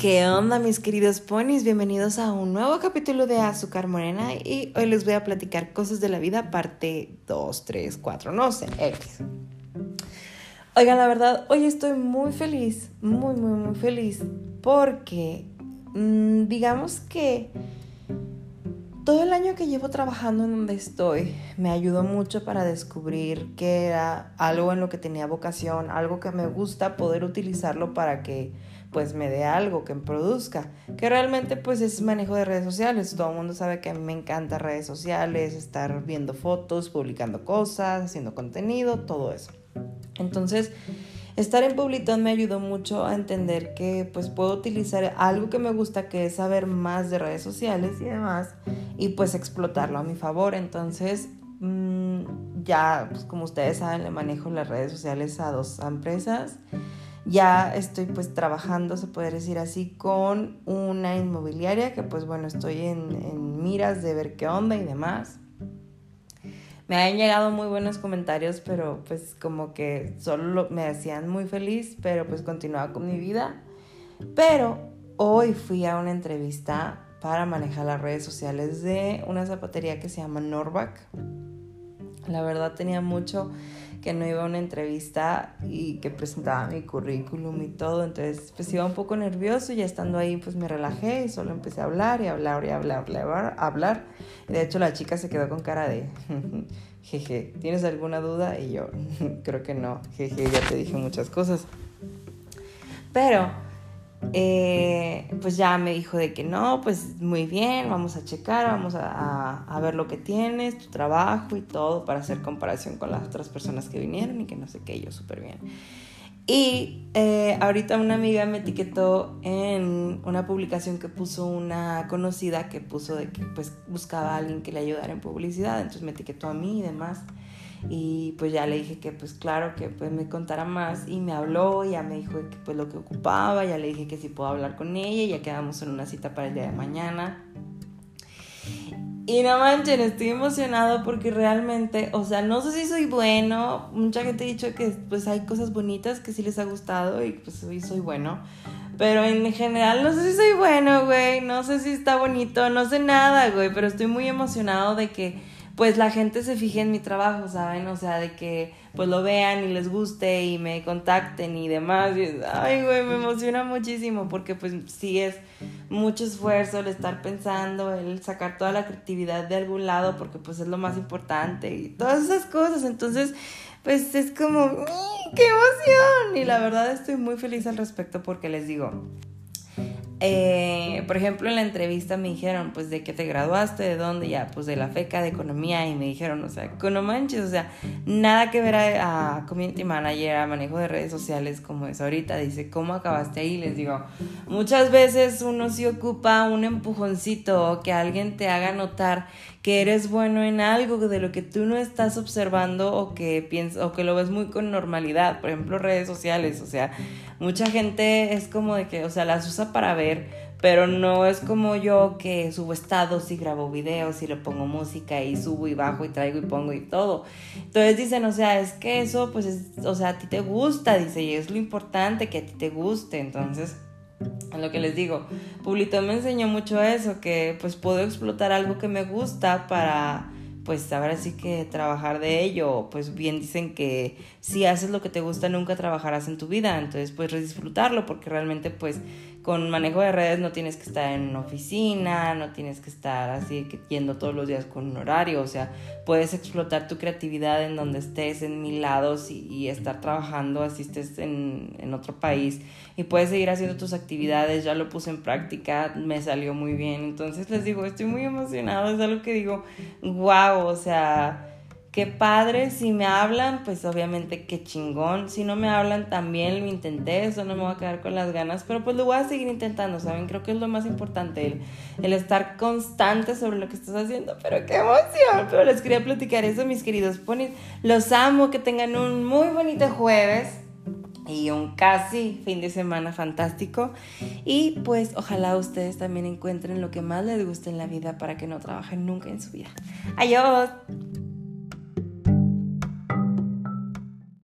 ¿Qué onda mis queridos ponis? Bienvenidos a un nuevo capítulo de Azúcar Morena y hoy les voy a platicar cosas de la vida parte 2, 3, 4, no sé, X. Oigan, la verdad, hoy estoy muy feliz, muy, muy, muy feliz porque mmm, digamos que todo el año que llevo trabajando en donde estoy me ayudó mucho para descubrir que era algo en lo que tenía vocación, algo que me gusta poder utilizarlo para que pues me dé algo que me produzca, que realmente pues es manejo de redes sociales. Todo el mundo sabe que a mí me encanta redes sociales, estar viendo fotos, publicando cosas, haciendo contenido, todo eso. Entonces, estar en Publitón me ayudó mucho a entender que pues puedo utilizar algo que me gusta, que es saber más de redes sociales y demás, y pues explotarlo a mi favor. Entonces, mmm, ya, pues como ustedes saben, le manejo las redes sociales a dos empresas ya estoy pues trabajando, se puede decir así, con una inmobiliaria que pues bueno, estoy en, miras de ver qué onda y demás. Me han llegado muy buenos comentarios, pero pues como que solo me hacían muy feliz, pero pues continuaba con mi vida. Pero hoy fui a una entrevista para manejar las redes sociales de una zapatería que se llama Norback. La verdad tenía mucho que no iba a una entrevista y que presentaba mi currículum y todo, entonces pues iba un poco nervioso y ya estando ahí pues me relajé y solo empecé a hablar y hablar y hablar, hablar, hablar. De hecho la chica se quedó con cara de, jeje, ¿tienes alguna duda? Y yo, creo que no, jeje, ya te dije muchas cosas. Pero eh, pues ya me dijo de que no, pues muy bien, vamos a checar, vamos a, a, ver lo que tienes, tu trabajo y todo para hacer comparación con las otras personas que vinieron y que no sé qué, yo súper bien. Y eh, ahorita una amiga me etiquetó en una publicación que puso una conocida que puso de que pues buscaba a alguien que le ayudara en publicidad, entonces me etiquetó a mí y demás. Y pues ya le dije que pues claro que pues me contara más y me habló, ya me dijo que pues lo que ocupaba, ya le dije que si puedo hablar con ella ya quedamos en una cita para el día de mañana. Y no manchen, estoy emocionado porque realmente, o sea, no sé si soy bueno, mucha gente ha dicho que pues hay cosas bonitas que sí les ha gustado y pues hoy soy bueno. Pero en general no sé si soy bueno, güey, no sé si está bonito, no sé nada, güey, pero estoy muy emocionado de que pues la gente se fije en mi trabajo, ¿saben? O sea, de que pues lo vean y les guste y me contacten y demás. ay, güey, me emociona muchísimo porque pues sí es mucho esfuerzo el estar pensando, el sacar toda la creatividad de algún lado porque pues es lo más importante y todas esas cosas. Entonces, pues es como, ¡qué emoción! Y la verdad estoy muy feliz al respecto porque les digo, eh, por ejemplo, en la entrevista me dijeron, pues, ¿de qué te graduaste? ¿De dónde? Ya, pues, de la FECA de Economía. Y me dijeron, o sea, no manches, o sea, nada que ver a, a, Community Manager, a manejo de redes sociales como es ahorita. Dice, ¿cómo acabaste ahí? Les digo, muchas veces uno sí ocupa un empujoncito que alguien te haga notar que eres bueno en algo de lo que tú no estás observando o que piensas o que lo ves muy con normalidad, por ejemplo, redes sociales, o sea, mucha gente es como de que, o sea, las usa para ver, pero no es como yo que subo estados y grabo videos y le pongo música y subo y bajo y traigo y pongo y todo. Entonces dicen, o sea, es que eso pues es, o sea, a ti te gusta, dice, y es lo importante que a ti te guste, entonces lo que les digo, Publito me enseñó mucho eso, que pues puedo explotar algo que me gusta para pues ahora sí que trabajar de ello, pues bien dicen que si haces lo que te gusta nunca trabajarás en tu vida, entonces pues disfrutarlo porque realmente pues con manejo de redes no tienes que estar en una oficina, no tienes que estar así yendo todos los días con un horario, o sea, puedes explotar tu creatividad en donde estés, en mil lados y, estar trabajando, así estés en, en, otro país y puedes seguir haciendo tus actividades, ya lo puse en práctica, me salió muy bien, entonces les digo, estoy muy emocionado, es algo que digo, wow, o sea qué padre, si me hablan, pues obviamente qué chingón, si no me hablan también lo intenté, eso no me voy a quedar con las ganas, pero pues lo voy a seguir intentando, ¿saben? Creo que es lo más importante, el, el estar constante sobre lo que estás haciendo, pero qué emoción, pero les quería platicar eso, mis queridos ponis, los amo, que tengan un muy bonito jueves y un casi fin de semana fantástico. Y pues ojalá ustedes también encuentren lo que más les gusta en la vida para que no trabajen nunca en su vida. Adiós.